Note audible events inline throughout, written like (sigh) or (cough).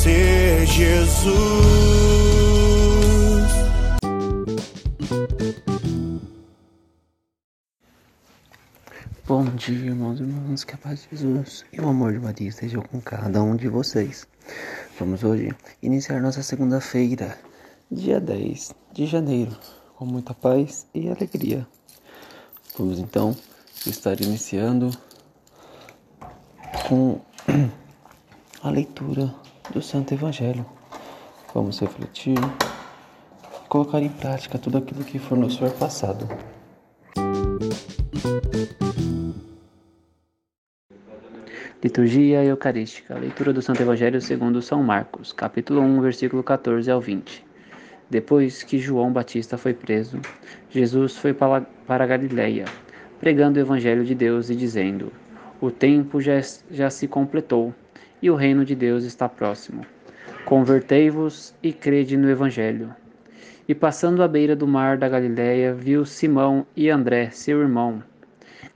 Conhecer Jesus. Bom dia, irmãos e irmãs, que a paz de Jesus e o amor de Maria estejam com cada um de vocês. Vamos hoje iniciar nossa segunda-feira, dia 10 de janeiro, com muita paz e alegria. Vamos então estar iniciando com (clears throat) a leitura do Santo Evangelho. Vamos refletir e colocar em prática tudo aquilo que for nos for passado. Liturgia Eucarística. Leitura do Santo Evangelho segundo São Marcos, capítulo 1, versículo 14 ao 20. Depois que João Batista foi preso, Jesus foi para Galiléia, pregando o Evangelho de Deus e dizendo: O tempo já, já se completou e o reino de Deus está próximo. Convertei-vos e crede no Evangelho. E passando à beira do mar da Galiléia, viu Simão e André, seu irmão,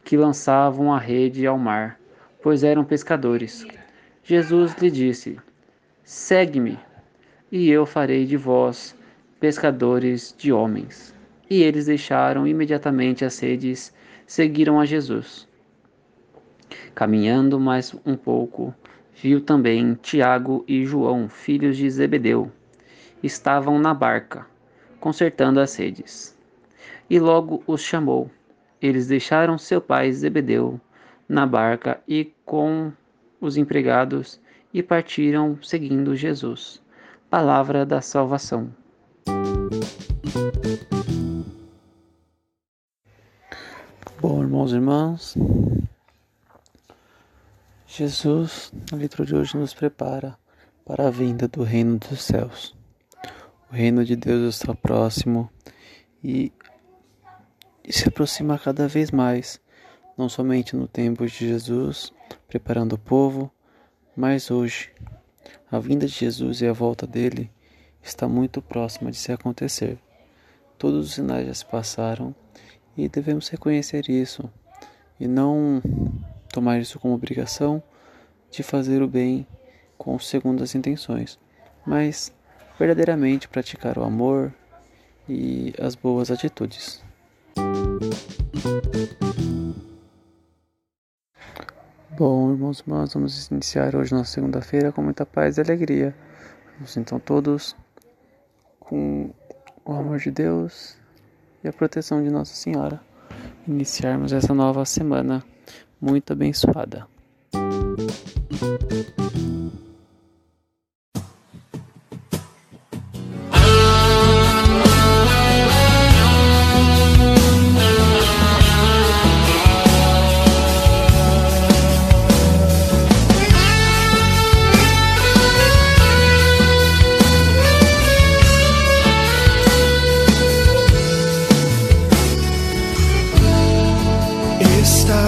que lançavam a rede ao mar, pois eram pescadores. Jesus lhe disse: Segue-me, e eu farei de vós pescadores de homens. E eles deixaram imediatamente as redes, seguiram a Jesus. Caminhando mais um pouco, viu também Tiago e João, filhos de Zebedeu. Estavam na barca, consertando as redes. E logo os chamou. Eles deixaram seu pai Zebedeu na barca e com os empregados e partiram seguindo Jesus. Palavra da salvação. Bom, irmãos e irmãs, Jesus, na leitura de hoje, nos prepara para a vinda do reino dos céus. O reino de Deus está próximo e, e se aproxima cada vez mais, não somente no tempo de Jesus, preparando o povo, mas hoje. A vinda de Jesus e a volta dele está muito próxima de se acontecer. Todos os sinais já se passaram e devemos reconhecer isso e não tomar isso como obrigação de fazer o bem com segundas intenções, mas verdadeiramente praticar o amor e as boas atitudes. Bom, irmãos e irmãs, vamos iniciar hoje nossa segunda-feira com muita paz e alegria. Vamos então todos com o amor de Deus e a proteção de Nossa Senhora iniciarmos essa nova semana muito abençoada.